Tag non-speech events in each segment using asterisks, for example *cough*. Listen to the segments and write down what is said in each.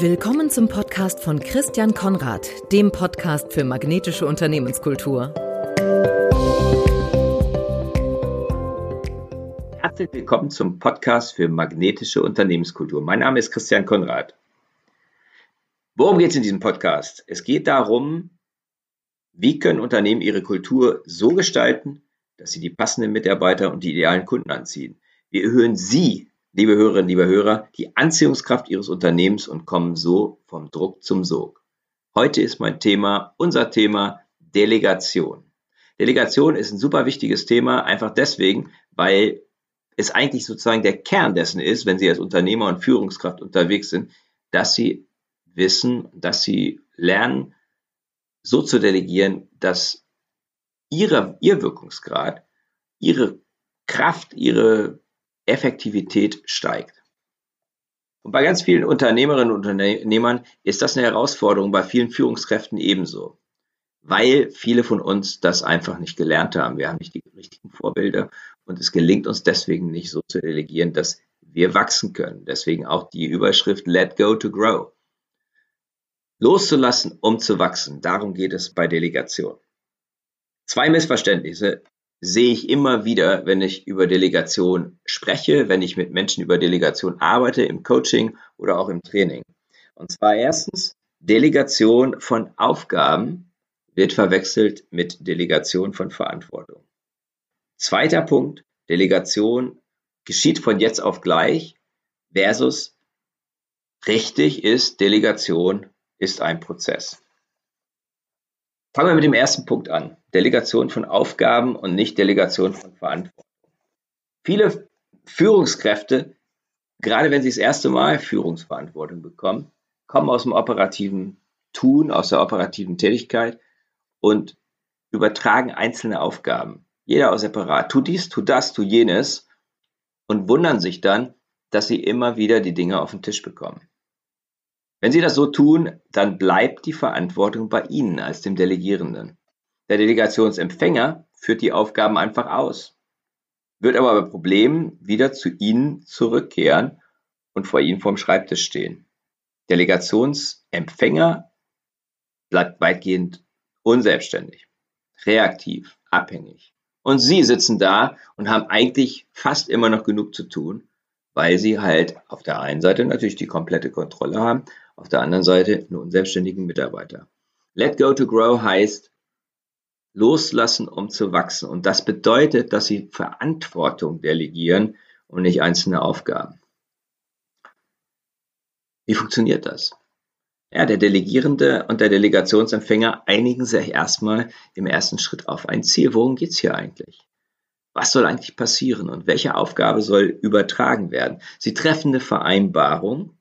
Willkommen zum Podcast von Christian Konrad, dem Podcast für magnetische Unternehmenskultur. Herzlich willkommen zum Podcast für magnetische Unternehmenskultur. Mein Name ist Christian Konrad. Worum geht es in diesem Podcast? Es geht darum, wie können Unternehmen ihre Kultur so gestalten, dass sie die passenden Mitarbeiter und die idealen Kunden anziehen. Wir erhöhen Sie liebe Hörerinnen, liebe Hörer, die Anziehungskraft Ihres Unternehmens und kommen so vom Druck zum Sog. Heute ist mein Thema, unser Thema Delegation. Delegation ist ein super wichtiges Thema, einfach deswegen, weil es eigentlich sozusagen der Kern dessen ist, wenn Sie als Unternehmer und Führungskraft unterwegs sind, dass Sie wissen, dass Sie lernen, so zu delegieren, dass Ihre, Ihr Wirkungsgrad, Ihre Kraft, Ihre Effektivität steigt. Und bei ganz vielen Unternehmerinnen und Unternehmern ist das eine Herausforderung, bei vielen Führungskräften ebenso, weil viele von uns das einfach nicht gelernt haben. Wir haben nicht die richtigen Vorbilder und es gelingt uns deswegen nicht so zu delegieren, dass wir wachsen können. Deswegen auch die Überschrift Let Go to Grow. Loszulassen, um zu wachsen. Darum geht es bei Delegation. Zwei Missverständnisse sehe ich immer wieder, wenn ich über Delegation spreche, wenn ich mit Menschen über Delegation arbeite, im Coaching oder auch im Training. Und zwar erstens, Delegation von Aufgaben wird verwechselt mit Delegation von Verantwortung. Zweiter Punkt, Delegation geschieht von jetzt auf gleich versus richtig ist, Delegation ist ein Prozess. Fangen wir mit dem ersten Punkt an. Delegation von Aufgaben und nicht Delegation von Verantwortung. Viele Führungskräfte, gerade wenn sie das erste Mal Führungsverantwortung bekommen, kommen aus dem operativen Tun, aus der operativen Tätigkeit und übertragen einzelne Aufgaben. Jeder aus separat. Tu dies, tu das, tu jenes und wundern sich dann, dass sie immer wieder die Dinge auf den Tisch bekommen. Wenn Sie das so tun, dann bleibt die Verantwortung bei Ihnen als dem Delegierenden. Der Delegationsempfänger führt die Aufgaben einfach aus, wird aber bei Problemen wieder zu Ihnen zurückkehren und vor Ihnen vorm Schreibtisch stehen. Delegationsempfänger bleibt weitgehend unselbstständig, reaktiv, abhängig. Und Sie sitzen da und haben eigentlich fast immer noch genug zu tun, weil Sie halt auf der einen Seite natürlich die komplette Kontrolle haben auf der anderen Seite einen unselbstständigen Mitarbeiter. Let go to grow heißt loslassen, um zu wachsen. Und das bedeutet, dass Sie Verantwortung delegieren und nicht einzelne Aufgaben. Wie funktioniert das? Ja, der Delegierende und der Delegationsempfänger einigen sich erstmal im ersten Schritt auf ein Ziel. Worum geht es hier eigentlich? Was soll eigentlich passieren und welche Aufgabe soll übertragen werden? Sie treffen eine Vereinbarung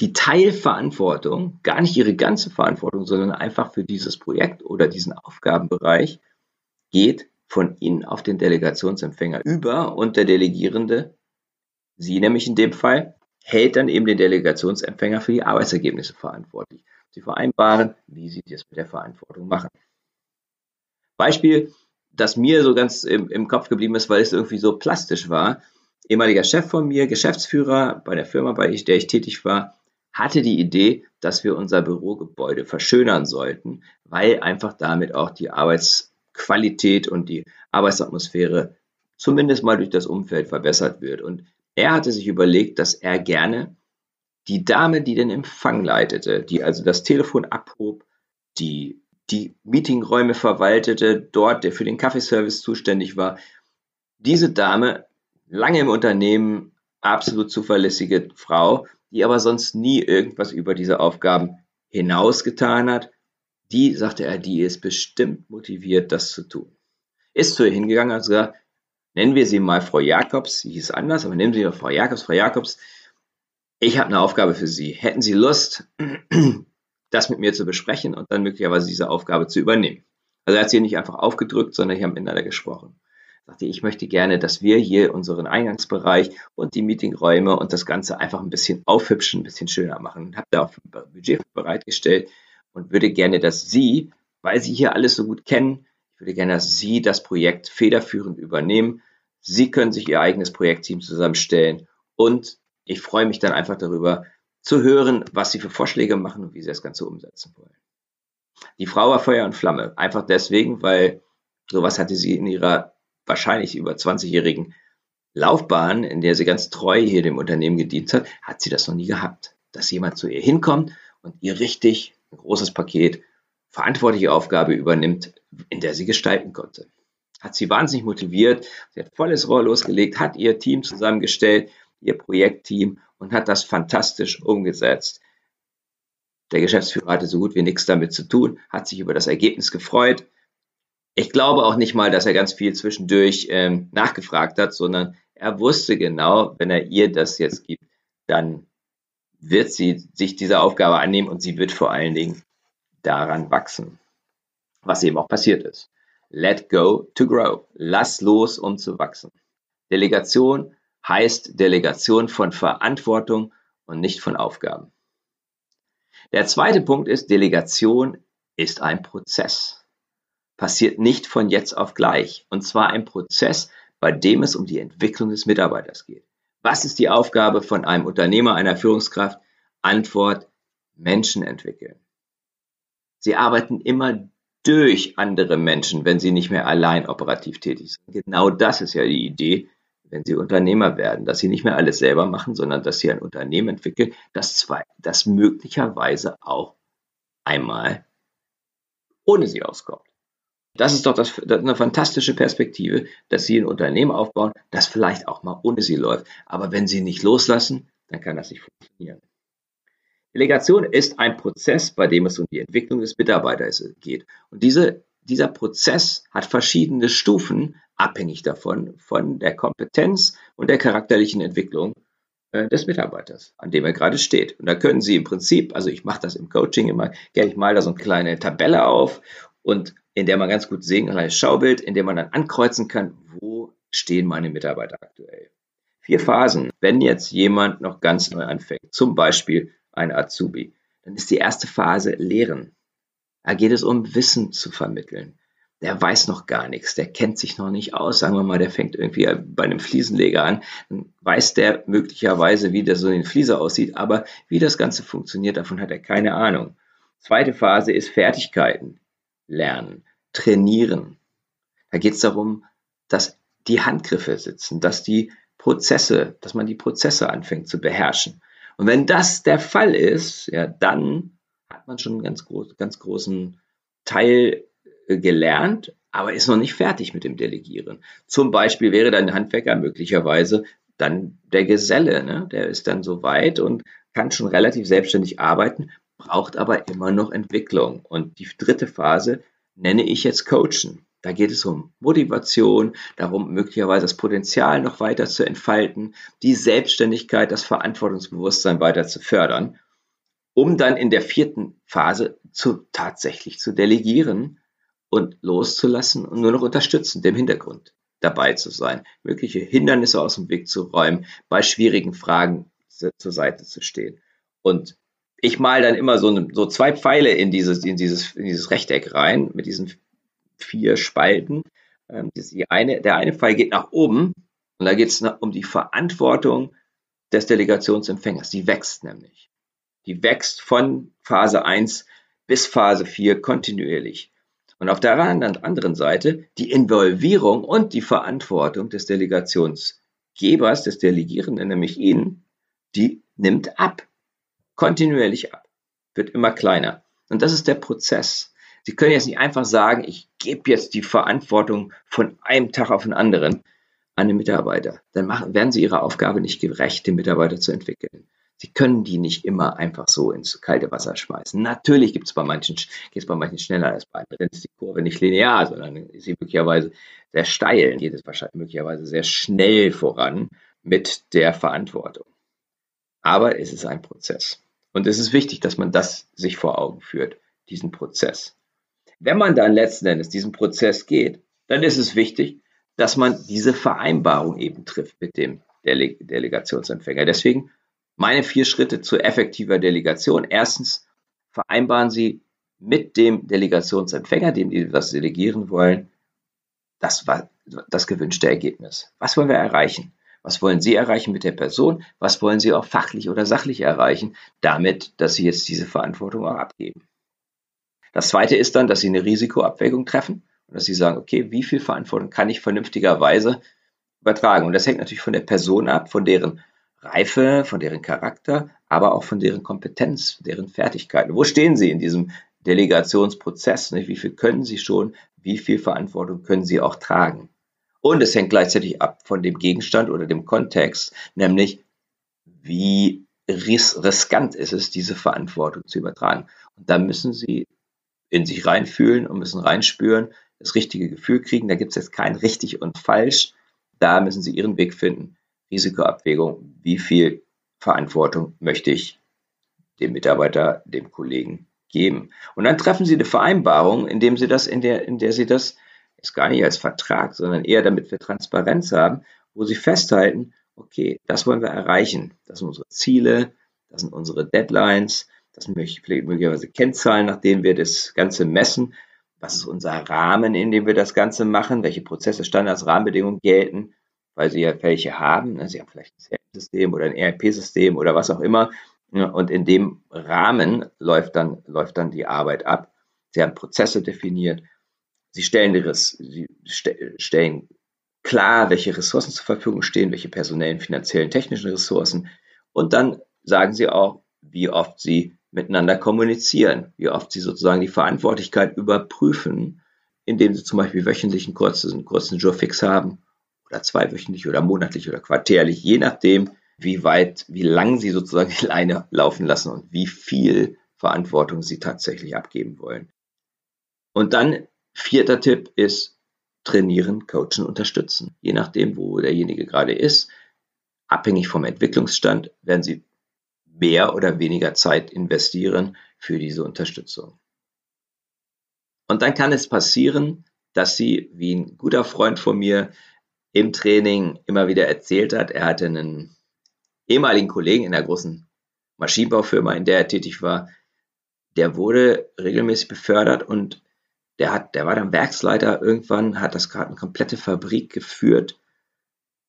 die Teilverantwortung, gar nicht ihre ganze Verantwortung, sondern einfach für dieses Projekt oder diesen Aufgabenbereich, geht von Ihnen auf den Delegationsempfänger über und der Delegierende, Sie nämlich in dem Fall, hält dann eben den Delegationsempfänger für die Arbeitsergebnisse verantwortlich. Sie vereinbaren, wie Sie das mit der Verantwortung machen. Beispiel, das mir so ganz im, im Kopf geblieben ist, weil es irgendwie so plastisch war. Ehemaliger Chef von mir, Geschäftsführer bei der Firma, bei der ich tätig war, hatte die Idee, dass wir unser Bürogebäude verschönern sollten, weil einfach damit auch die Arbeitsqualität und die Arbeitsatmosphäre zumindest mal durch das Umfeld verbessert wird. Und er hatte sich überlegt, dass er gerne die Dame, die den Empfang leitete, die also das Telefon abhob, die die Meetingräume verwaltete, dort, der für den Kaffeeservice zuständig war, diese Dame, lange im Unternehmen, absolut zuverlässige Frau, die aber sonst nie irgendwas über diese Aufgaben hinaus getan hat, die, sagte er, die ist bestimmt motiviert, das zu tun. Ist zu ihr hingegangen und gesagt, nennen wir sie mal Frau Jakobs, sie hieß anders, aber nennen Sie doch Frau Jakobs, Frau Jakobs, ich habe eine Aufgabe für Sie. Hätten Sie Lust, *clears throat* das mit mir zu besprechen und dann möglicherweise diese Aufgabe zu übernehmen? Also er hat sie nicht einfach aufgedrückt, sondern ich habe miteinander gesprochen sagte, ich möchte gerne, dass wir hier unseren Eingangsbereich und die Meetingräume und das Ganze einfach ein bisschen aufhübschen, ein bisschen schöner machen. Und habe da auch ein Budget bereitgestellt und würde gerne, dass Sie, weil Sie hier alles so gut kennen, ich würde gerne, dass Sie das Projekt federführend übernehmen. Sie können sich Ihr eigenes Projektteam zusammenstellen und ich freue mich dann einfach darüber, zu hören, was sie für Vorschläge machen und wie sie das Ganze umsetzen wollen. Die Frau war Feuer und Flamme, einfach deswegen, weil sowas hatte sie in ihrer wahrscheinlich über 20-jährigen Laufbahn, in der sie ganz treu hier dem Unternehmen gedient hat, hat sie das noch nie gehabt. Dass jemand zu ihr hinkommt und ihr richtig ein großes Paket verantwortliche Aufgabe übernimmt, in der sie gestalten konnte. Hat sie wahnsinnig motiviert, sie hat volles Rohr losgelegt, hat ihr Team zusammengestellt, ihr Projektteam und hat das fantastisch umgesetzt. Der Geschäftsführer hatte so gut wie nichts damit zu tun, hat sich über das Ergebnis gefreut. Ich glaube auch nicht mal, dass er ganz viel zwischendurch ähm, nachgefragt hat, sondern er wusste genau, wenn er ihr das jetzt gibt, dann wird sie sich dieser Aufgabe annehmen und sie wird vor allen Dingen daran wachsen. Was eben auch passiert ist. Let go to grow. Lass los, um zu wachsen. Delegation heißt Delegation von Verantwortung und nicht von Aufgaben. Der zweite Punkt ist, Delegation ist ein Prozess. Passiert nicht von jetzt auf gleich. Und zwar ein Prozess, bei dem es um die Entwicklung des Mitarbeiters geht. Was ist die Aufgabe von einem Unternehmer, einer Führungskraft? Antwort, Menschen entwickeln. Sie arbeiten immer durch andere Menschen, wenn sie nicht mehr allein operativ tätig sind. Genau das ist ja die Idee, wenn sie Unternehmer werden, dass sie nicht mehr alles selber machen, sondern dass sie ein Unternehmen entwickeln, das, zwei, das möglicherweise auch einmal ohne sie auskommt. Das ist doch das, das eine fantastische Perspektive, dass sie ein Unternehmen aufbauen, das vielleicht auch mal ohne sie läuft. Aber wenn sie nicht loslassen, dann kann das nicht funktionieren. Delegation ist ein Prozess, bei dem es um die Entwicklung des Mitarbeiters geht. Und diese, dieser Prozess hat verschiedene Stufen, abhängig davon, von der Kompetenz und der charakterlichen Entwicklung äh, des Mitarbeiters, an dem er gerade steht. Und da können Sie im Prinzip, also ich mache das im Coaching immer, gerne ich mal da so eine kleine Tabelle auf und in der man ganz gut sehen kann, ein Schaubild, in dem man dann ankreuzen kann, wo stehen meine Mitarbeiter aktuell. Vier Phasen. Wenn jetzt jemand noch ganz neu anfängt, zum Beispiel ein Azubi, dann ist die erste Phase Lehren. Da geht es um Wissen zu vermitteln. Der weiß noch gar nichts, der kennt sich noch nicht aus. Sagen wir mal, der fängt irgendwie bei einem Fliesenleger an, dann weiß der möglicherweise, wie das so in Flieser aussieht, aber wie das Ganze funktioniert, davon hat er keine Ahnung. Zweite Phase ist Fertigkeiten lernen, trainieren. Da geht es darum, dass die Handgriffe sitzen, dass die Prozesse, dass man die Prozesse anfängt zu beherrschen. Und wenn das der Fall ist, ja, dann hat man schon einen ganz, groß, ganz großen Teil äh, gelernt, aber ist noch nicht fertig mit dem Delegieren. Zum Beispiel wäre dann Handwerker möglicherweise dann der Geselle, ne? der ist dann so weit und kann schon relativ selbstständig arbeiten, braucht aber immer noch Entwicklung. Und die dritte Phase nenne ich jetzt Coachen. Da geht es um Motivation, darum möglicherweise das Potenzial noch weiter zu entfalten, die Selbstständigkeit, das Verantwortungsbewusstsein weiter zu fördern, um dann in der vierten Phase zu, tatsächlich zu delegieren und loszulassen und nur noch unterstützend im Hintergrund dabei zu sein, mögliche Hindernisse aus dem Weg zu räumen, bei schwierigen Fragen zur Seite zu stehen. Und ich mal dann immer so, so zwei Pfeile in dieses, in dieses, in dieses Rechteck rein mit diesen vier Spalten. Ähm, die eine, der eine Pfeil geht nach oben und da geht es um die Verantwortung des Delegationsempfängers. Die wächst nämlich. Die wächst von Phase 1 bis Phase 4 kontinuierlich. Und auf der anderen Seite die Involvierung und die Verantwortung des Delegationsgebers, des Delegierenden, nämlich Ihnen, die nimmt ab. Kontinuierlich ab. Wird immer kleiner. Und das ist der Prozess. Sie können jetzt nicht einfach sagen, ich gebe jetzt die Verantwortung von einem Tag auf den anderen an den Mitarbeiter. Dann machen, werden Sie Ihrer Aufgabe nicht gerecht, den Mitarbeiter zu entwickeln. Sie können die nicht immer einfach so ins kalte Wasser schmeißen. Natürlich gibt es bei manchen, geht es bei manchen schneller als bei anderen. Dann ist die Kurve nicht linear, sondern ist sie möglicherweise sehr steil, geht es wahrscheinlich möglicherweise sehr schnell voran mit der Verantwortung. Aber es ist ein Prozess. Und es ist wichtig, dass man das sich vor Augen führt, diesen Prozess. Wenn man dann letzten Endes diesen Prozess geht, dann ist es wichtig, dass man diese Vereinbarung eben trifft mit dem Dele Delegationsempfänger. Deswegen meine vier Schritte zu effektiver Delegation. Erstens vereinbaren Sie mit dem Delegationsempfänger, dem Sie das delegieren wollen, das, das gewünschte Ergebnis. Was wollen wir erreichen? Was wollen Sie erreichen mit der Person? Was wollen Sie auch fachlich oder sachlich erreichen, damit, dass Sie jetzt diese Verantwortung auch abgeben? Das zweite ist dann, dass Sie eine Risikoabwägung treffen und dass Sie sagen, okay, wie viel Verantwortung kann ich vernünftigerweise übertragen? Und das hängt natürlich von der Person ab, von deren Reife, von deren Charakter, aber auch von deren Kompetenz, deren Fertigkeiten. Wo stehen Sie in diesem Delegationsprozess? Wie viel können Sie schon? Wie viel Verantwortung können Sie auch tragen? Und es hängt gleichzeitig ab von dem Gegenstand oder dem Kontext, nämlich wie ris riskant ist es, diese Verantwortung zu übertragen. Und da müssen Sie in sich reinfühlen und müssen reinspüren, das richtige Gefühl kriegen. Da gibt es jetzt kein richtig und falsch. Da müssen Sie Ihren Weg finden. Risikoabwägung, wie viel Verantwortung möchte ich dem Mitarbeiter, dem Kollegen geben. Und dann treffen Sie eine Vereinbarung, indem Sie das, in der, in der Sie das ist gar nicht als Vertrag, sondern eher damit wir Transparenz haben, wo Sie festhalten, okay, das wollen wir erreichen. Das sind unsere Ziele, das sind unsere Deadlines, das sind möglicherweise Kennzahlen, nach denen wir das Ganze messen. Was ist unser Rahmen, in dem wir das Ganze machen? Welche Prozesse, Standards, Rahmenbedingungen gelten? Weil Sie ja welche haben. Ne? Sie haben vielleicht ein CRM-System oder ein ERP-System oder was auch immer. Und in dem Rahmen läuft dann, läuft dann die Arbeit ab. Sie haben Prozesse definiert. Sie stellen, die, Sie stellen klar, welche Ressourcen zur Verfügung stehen, welche personellen, finanziellen, technischen Ressourcen. Und dann sagen Sie auch, wie oft Sie miteinander kommunizieren, wie oft Sie sozusagen die Verantwortlichkeit überprüfen, indem Sie zum Beispiel wöchentlich einen kurzen, kurzen Jurfix haben oder zweiwöchentlich oder monatlich oder quartärlich, je nachdem, wie weit, wie lang Sie sozusagen *laughs* die Leine laufen lassen und wie viel Verantwortung Sie tatsächlich abgeben wollen. Und dann vierter Tipp ist trainieren, coachen, unterstützen. Je nachdem, wo derjenige gerade ist, abhängig vom Entwicklungsstand, werden Sie mehr oder weniger Zeit investieren für diese Unterstützung. Und dann kann es passieren, dass Sie, wie ein guter Freund von mir im Training immer wieder erzählt hat, er hatte einen ehemaligen Kollegen in der großen Maschinenbaufirma, in der er tätig war, der wurde regelmäßig befördert und der hat, der war dann Werksleiter irgendwann, hat das gerade eine komplette Fabrik geführt,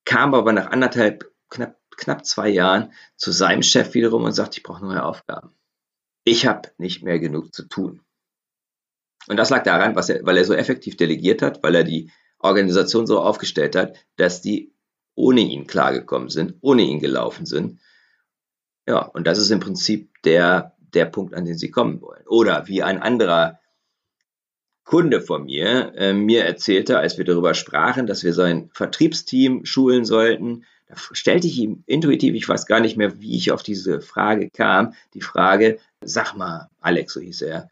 kam aber nach anderthalb, knapp, knapp zwei Jahren zu seinem Chef wiederum und sagt, ich brauche neue Aufgaben. Ich habe nicht mehr genug zu tun. Und das lag daran, er, weil er so effektiv delegiert hat, weil er die Organisation so aufgestellt hat, dass die ohne ihn klargekommen sind, ohne ihn gelaufen sind. Ja, und das ist im Prinzip der, der Punkt, an den sie kommen wollen. Oder wie ein anderer Kunde von mir äh, mir erzählte, als wir darüber sprachen, dass wir sein Vertriebsteam schulen sollten, da stellte ich ihm intuitiv, ich weiß gar nicht mehr, wie ich auf diese Frage kam, die Frage, sag mal, Alex, so hieß er,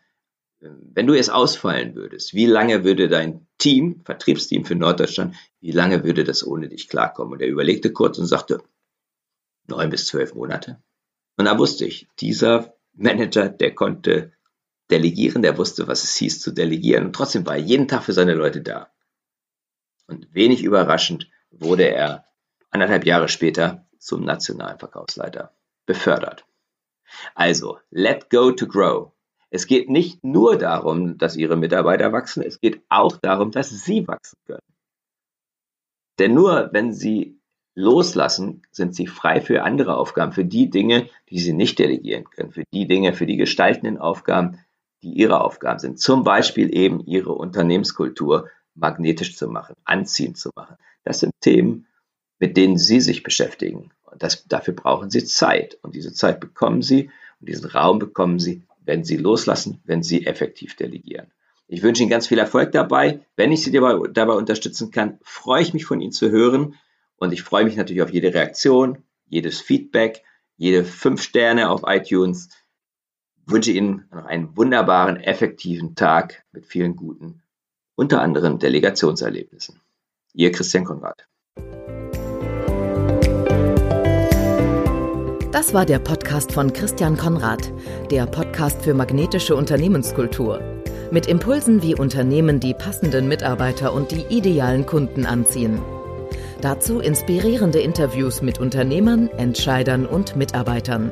wenn du jetzt ausfallen würdest, wie lange würde dein Team, Vertriebsteam für Norddeutschland, wie lange würde das ohne dich klarkommen? Und er überlegte kurz und sagte, neun bis zwölf Monate. Und da wusste ich, dieser Manager, der konnte delegieren, der wusste, was es hieß zu delegieren. Und trotzdem war er jeden Tag für seine Leute da. Und wenig überraschend wurde er anderthalb Jahre später zum nationalen Verkaufsleiter befördert. Also, let go to grow. Es geht nicht nur darum, dass Ihre Mitarbeiter wachsen, es geht auch darum, dass Sie wachsen können. Denn nur wenn Sie loslassen, sind Sie frei für andere Aufgaben, für die Dinge, die Sie nicht delegieren können, für die Dinge, für die gestaltenden Aufgaben, die Ihre Aufgaben sind. Zum Beispiel eben Ihre Unternehmenskultur magnetisch zu machen, anziehend zu machen. Das sind Themen, mit denen Sie sich beschäftigen. Und das, dafür brauchen Sie Zeit. Und diese Zeit bekommen Sie und diesen Raum bekommen Sie, wenn Sie loslassen, wenn Sie effektiv delegieren. Ich wünsche Ihnen ganz viel Erfolg dabei. Wenn ich Sie dabei, dabei unterstützen kann, freue ich mich von Ihnen zu hören. Und ich freue mich natürlich auf jede Reaktion, jedes Feedback, jede fünf Sterne auf iTunes. Wünsche Ihnen noch einen wunderbaren, effektiven Tag mit vielen guten, unter anderem Delegationserlebnissen. Ihr Christian Konrad. Das war der Podcast von Christian Konrad, der Podcast für magnetische Unternehmenskultur. Mit Impulsen, wie Unternehmen die passenden Mitarbeiter und die idealen Kunden anziehen. Dazu inspirierende Interviews mit Unternehmern, Entscheidern und Mitarbeitern.